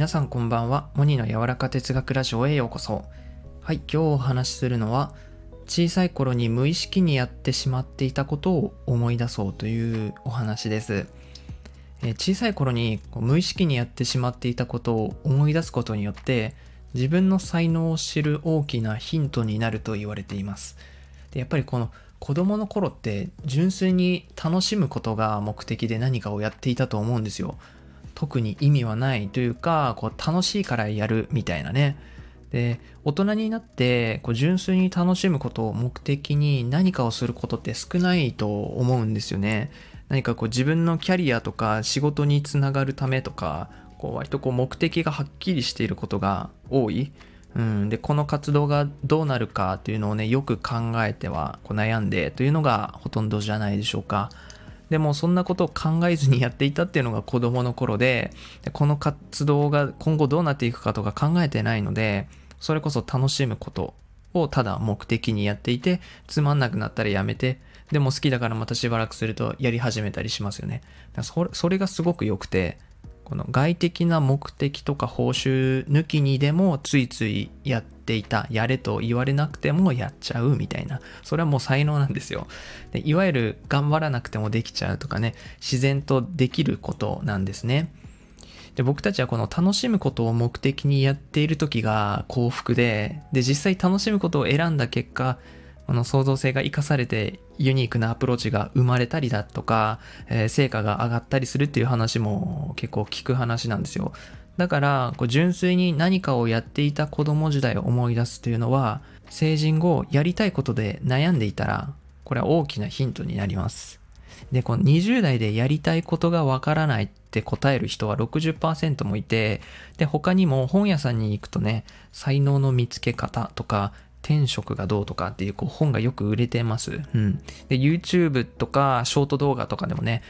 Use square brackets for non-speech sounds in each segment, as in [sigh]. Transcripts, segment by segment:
皆さんこんばんは。モニの柔らか哲学ラジオへようこそ。はい、今日お話しするのは、小さい頃に無意識にやってしまっていたことを思い出そうというお話です。え小さい頃に無意識にやってしまっていたことを思い出すことによって、自分の才能を知る大きなヒントになると言われています。でやっぱりこの子供の頃って純粋に楽しむことが目的で何かをやっていたと思うんですよ。特に意味はないというか、こう楽しいからやるみたいなね。で、大人になってこう純粋に楽しむことを目的に何かをすることって少ないと思うんですよね。何かこう自分のキャリアとか仕事につながるためとか、こう割とこう目的がはっきりしていることが多い。うん、でこの活動がどうなるかっていうのをねよく考えてはこう悩んでというのがほとんどじゃないでしょうか。でもそんなことを考えずにやっていたっていうのが子供の頃で、この活動が今後どうなっていくかとか考えてないので、それこそ楽しむことをただ目的にやっていて、つまんなくなったらやめて、でも好きだからまたしばらくするとやり始めたりしますよね。それそれがすごく良くて、この外的な目的とか報酬抜きにでもついついやっていた、やれと言われなくてもやっちゃうみたいな、それはもう才能なんですよ。でいわゆる頑張らなくてもできちゃうとかね、自然とできることなんですね。で僕たちはこの楽しむことを目的にやっている時が幸福で、で実際楽しむことを選んだ結果、この創造性が生かされてユニークなアプローチが生まれたりだとか、えー、成果が上がったりするっていう話も結構聞く話なんですよ。だから純粋に何かをやっていた子供時代を思い出すというのは成人後やりたいことで悩んでいたらこれは大きなヒントになります。で、この20代でやりたいことがわからないって答える人は60%もいて、で、他にも本屋さんに行くとね、才能の見つけ方とか、天職がどうとかっていうこう本がよく売れてます。うん。で、YouTube とかショート動画とかでもね、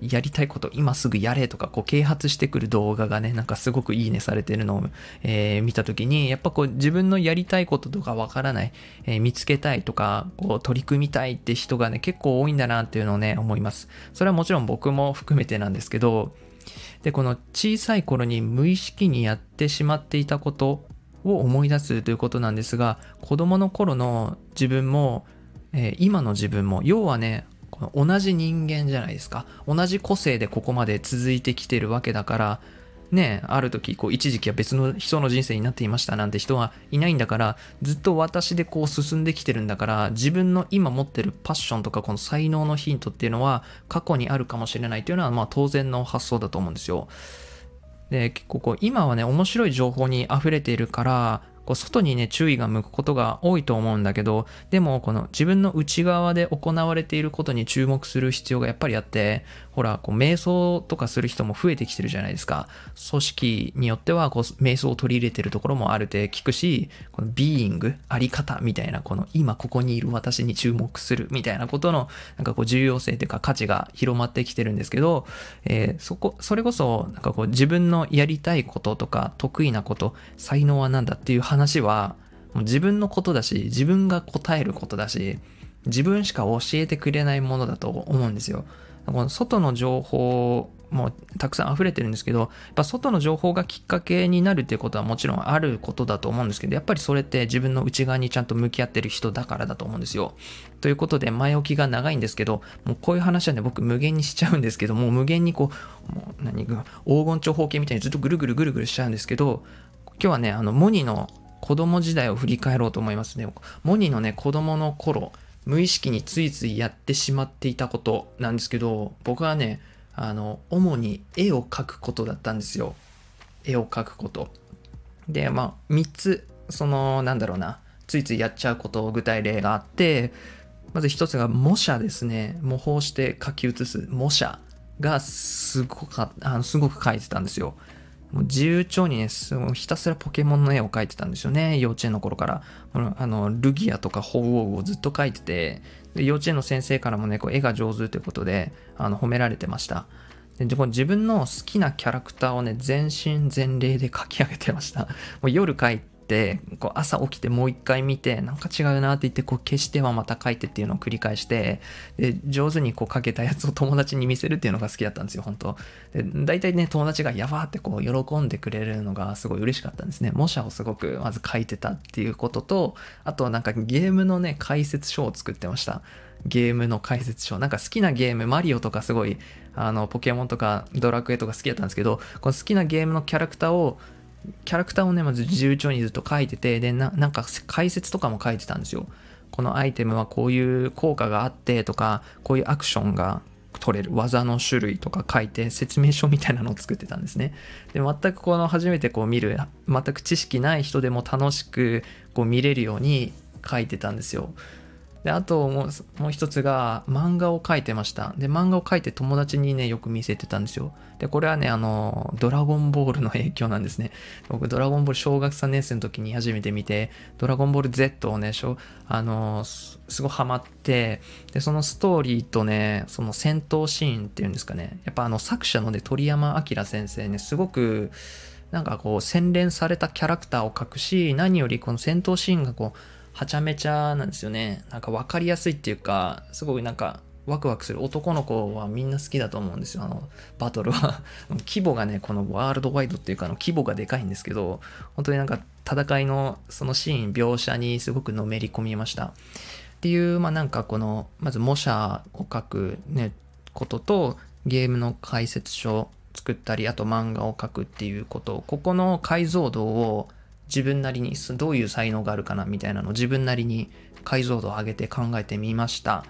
やりたいこと今すぐやれとか、こう、啓発してくる動画がね、なんかすごくいいねされてるのを、えー、見たときに、やっぱこう、自分のやりたいこととかわからない、えー、見つけたいとか、こう、取り組みたいって人がね、結構多いんだなっていうのをね、思います。それはもちろん僕も含めてなんですけど、で、この小さい頃に無意識にやってしまっていたことを思い出すということなんですが、子供の頃の自分も、えー、今の自分も、要はね、この同じ人間じゃないですか。同じ個性でここまで続いてきてるわけだから、ね、ある時、こう、一時期は別の人の人生になっていましたなんて人はいないんだから、ずっと私でこう進んできてるんだから、自分の今持ってるパッションとかこの才能のヒントっていうのは過去にあるかもしれないというのは、まあ当然の発想だと思うんですよ。で、結構こう、今はね、面白い情報に溢れているから、こう外にね、注意が向くことが多いと思うんだけど、でもこの自分の内側で行われていることに注目する必要がやっぱりあって、ほら、こう瞑想とかする人も増えてきてるじゃないですか。組織によってはこう瞑想を取り入れてるところもあるって聞くし、このビーイング、あり方みたいな、この今ここにいる私に注目するみたいなことの、なんかこう重要性というか価値が広まってきてるんですけど、えー、そこ、それこそ、なんかこう自分のやりたいこととか得意なこと、才能は何だっていう話話は、もう自分のことだし、自分が答えることだし、自分しか教えてくれないものだと思うんですよ。この外の情報もたくさん溢れてるんですけど、やっぱ外の情報がきっかけになるっていうことはもちろんあることだと思うんですけど、やっぱりそれって自分の内側にちゃんと向き合ってる人だからだと思うんですよ。ということで、前置きが長いんですけど、もうこういう話はね、僕無限にしちゃうんですけど、もう無限にこう、もう何、黄金長方形みたいにずっとぐるぐるぐるぐるしちゃうんですけど、今日はね、あの、モニの子供時代を振り返ろうと思いますね。モニのね、子供の頃、無意識についついやってしまっていたことなんですけど、僕はね、あの、主に絵を描くことだったんですよ。絵を描くこと。で、まあ、3つ、その、なんだろうな、ついついやっちゃうこと、具体例があって、まず1つが模写ですね。模倣して書き写す模写がすごかあのすごく描いてたんですよ。もう自由帳にね、ひたすらポケモンの絵を描いてたんですよね、幼稚園の頃から。あのルギアとかホウオウをずっと描いてて、で幼稚園の先生からもね、こう絵が上手ということであの褒められてました。で自分の好きなキャラクターをね、全身全霊で描き上げてました。もう夜描いってこう朝起きてもう一回見てなんか違うなって言ってこう消してはまた書いてっていうのを繰り返してで上手にこう書けたやつを友達に見せるっていうのが好きだったんですよ本当。で大体ね友達がやばーってこう喜んでくれるのがすごい嬉しかったんですね。模写をすごくまず書いてたっていうこととあとはなんかゲームのね解説書を作ってました。ゲームの解説書。なんか好きなゲームマリオとかすごいあのポケモンとかドラクエとか好きだったんですけどこの好きなゲームのキャラクターをキャラクターをね、まず重調にずっと書いてて、で、ななんか解説とかも書いてたんですよ。このアイテムはこういう効果があってとか、こういうアクションが取れる技の種類とか書いて説明書みたいなのを作ってたんですね。で、全くこの初めてこう見る、全く知識ない人でも楽しくこう見れるように書いてたんですよ。で、あともうもう一つが漫画を描いてました。で、漫画を描いて友達にね、よく見せてたんですよ。で、これはね、あの、ドラゴンボールの影響なんですね。[laughs] 僕、ドラゴンボール小学3年生の時に初めて見て、ドラゴンボール Z をね、あの、すごいハマって、で、そのストーリーとね、その戦闘シーンっていうんですかね、やっぱあの作者のね、鳥山明先生ね、すごく、なんかこう洗練されたキャラクターを描くし、何よりこの戦闘シーンがこう、はちゃめちゃなんですよね。なんか分かりやすいっていうか、すごいなんかワクワクする男の子はみんな好きだと思うんですよ。あの、バトルは [laughs] 規模がね、このワールドワイドっていうか、の規模がでかいんですけど、本当になんか戦いのそのシーン、描写にすごくのめり込みました。っていう、まあなんかこの、まず模写を書くね、ことと、ゲームの解説書作ったり、あと漫画を書くっていうこと、ここの解像度を自分なりにどういう才能があるかなみたいなのを自分なりに解像度を上げて考えてみました。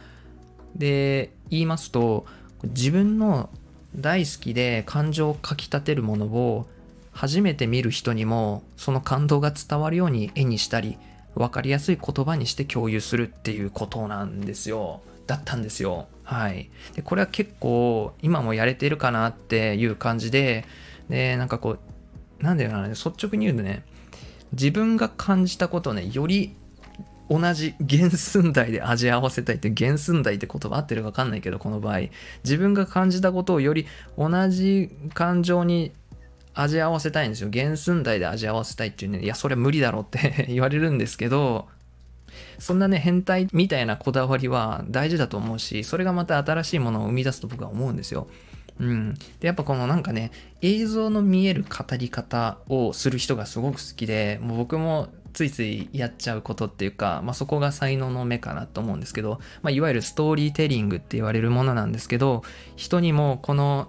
で言いますと自分の大好きで感情をかきたてるものを初めて見る人にもその感動が伝わるように絵にしたり分かりやすい言葉にして共有するっていうことなんですよ。だったんですよ。はい。でこれは結構今もやれてるかなっていう感じででなんかこうなんだよな率直に言うとね自分が感じたことをね、より同じ原寸大で味合わせたいって原寸大って言葉合ってるか分かんないけどこの場合。自分が感じたことをより同じ感情に味合わせたいんですよ。原寸大で味合わせたいっていうねいやそれは無理だろって [laughs] 言われるんですけどそんなね変態みたいなこだわりは大事だと思うしそれがまた新しいものを生み出すと僕は思うんですよ。うん。で、やっぱこのなんかね、映像の見える語り方をする人がすごく好きで、もう僕もついついやっちゃうことっていうか、まあ、そこが才能の目かなと思うんですけど、まあ、いわゆるストーリーテリングって言われるものなんですけど、人にもこの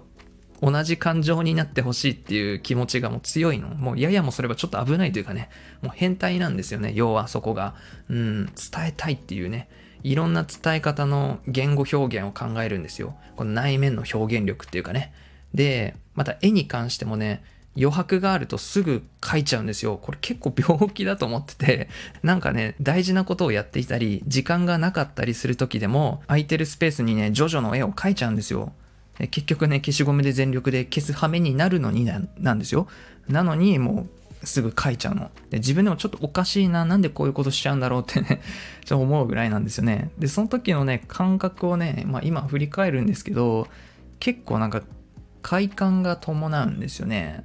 同じ感情になってほしいっていう気持ちがもう強いの。もうややもそれはちょっと危ないというかね、もう変態なんですよね、要はそこが。うん、伝えたいっていうね。いろんな伝え方の言語表現を考えるんですよ。この内面の表現力っていうかね。で、また絵に関してもね、余白があるとすぐ描いちゃうんですよ。これ結構病気だと思ってて、[laughs] なんかね、大事なことをやっていたり、時間がなかったりする時でも、空いてるスペースにね、ジョジョの絵を描いちゃうんですよ。結局ね、消しゴムで全力で消す羽目になるのになんですよ。なのに、もうすぐ書いちゃうの。で、自分でもちょっとおかしいな、なんでこういうことしちゃうんだろうってね [laughs] ちょっと思うぐらいなんですよね。で、その時のね、感覚をね、まあ今振り返るんですけど、結構なんか快感が伴うんですよね。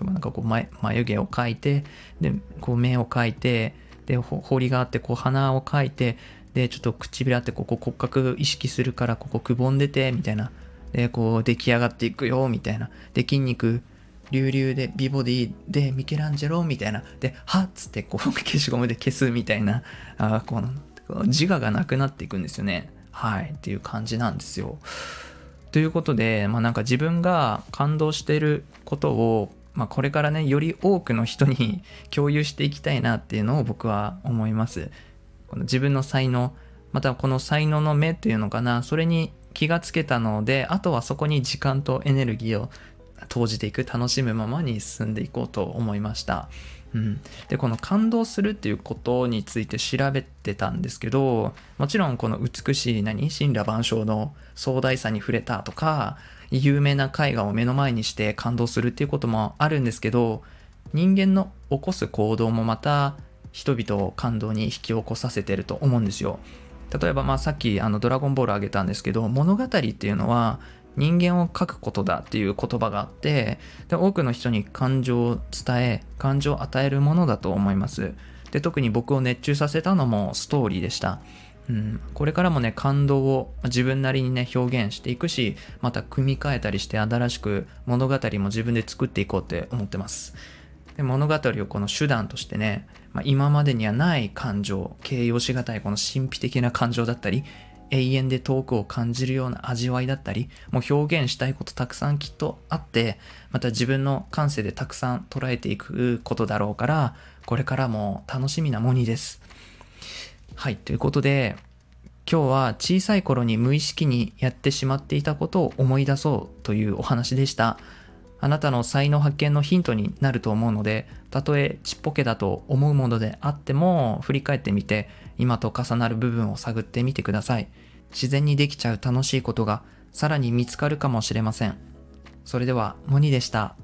なんかこう眉眉毛を描いて、で、こう目を描いて、で、彫りがあって、こう鼻を描いて、で、ちょっと唇あって、ここ骨格意識するから、ここくぼんでて、みたいな。で、こう出来上がっていくよ、みたいな。で、筋肉流々で美ボディでミケランジェロみたいな。ではっつってこう消しゴムで消すみたいな。あこの自我がなくなっていくんですよね。はい。っていう感じなんですよ。ということでまあなんか自分が感動していることをまあ、これからねより多くの人に共有していきたいなっていうのを僕は思います。この自分の才能。またこの才能の目っていうのかな。それに気がつけたのであとはそこに時間とエネルギーを投じていく楽しむままに進んでいこうと思いました。うん、でこの感動するっていうことについて調べてたんですけどもちろんこの美しい何？神羅万象の壮大さに触れたとか有名な絵画を目の前にして感動するっていうこともあるんですけど人間の起こす行動もまた人々を感動に引き起こさせてると思うんですよ。例えばまあさっきあのドラゴンボールあげたんですけど物語っていうのは人間を描くことだっていう言葉があってで多くの人に感情を伝え感情を与えるものだと思います。で特に僕を熱中させたのもストーリーでした。うん、これからもね感動を自分なりにね表現していくしまた組み替えたりして新しく物語も自分で作っていこうって思ってます。で物語をこの手段としてね、まあ、今までにはない感情形容しがたいこの神秘的な感情だったり永遠で遠くを感じるような味わいだったりもう表現したいことたくさんきっとあってまた自分の感性でたくさん捉えていくことだろうからこれからも楽しみなモニですはい、ということで、今日は小さい頃に無意識にやってしまっていたことを思い出そうというお話でした。あなたの才能発見のヒントになると思うので、たとえちっぽけだと思うものであっても、振り返ってみて、今と重なる部分を探ってみてください。自然にできちゃう楽しいことがさらに見つかるかもしれません。それでは、モニでした。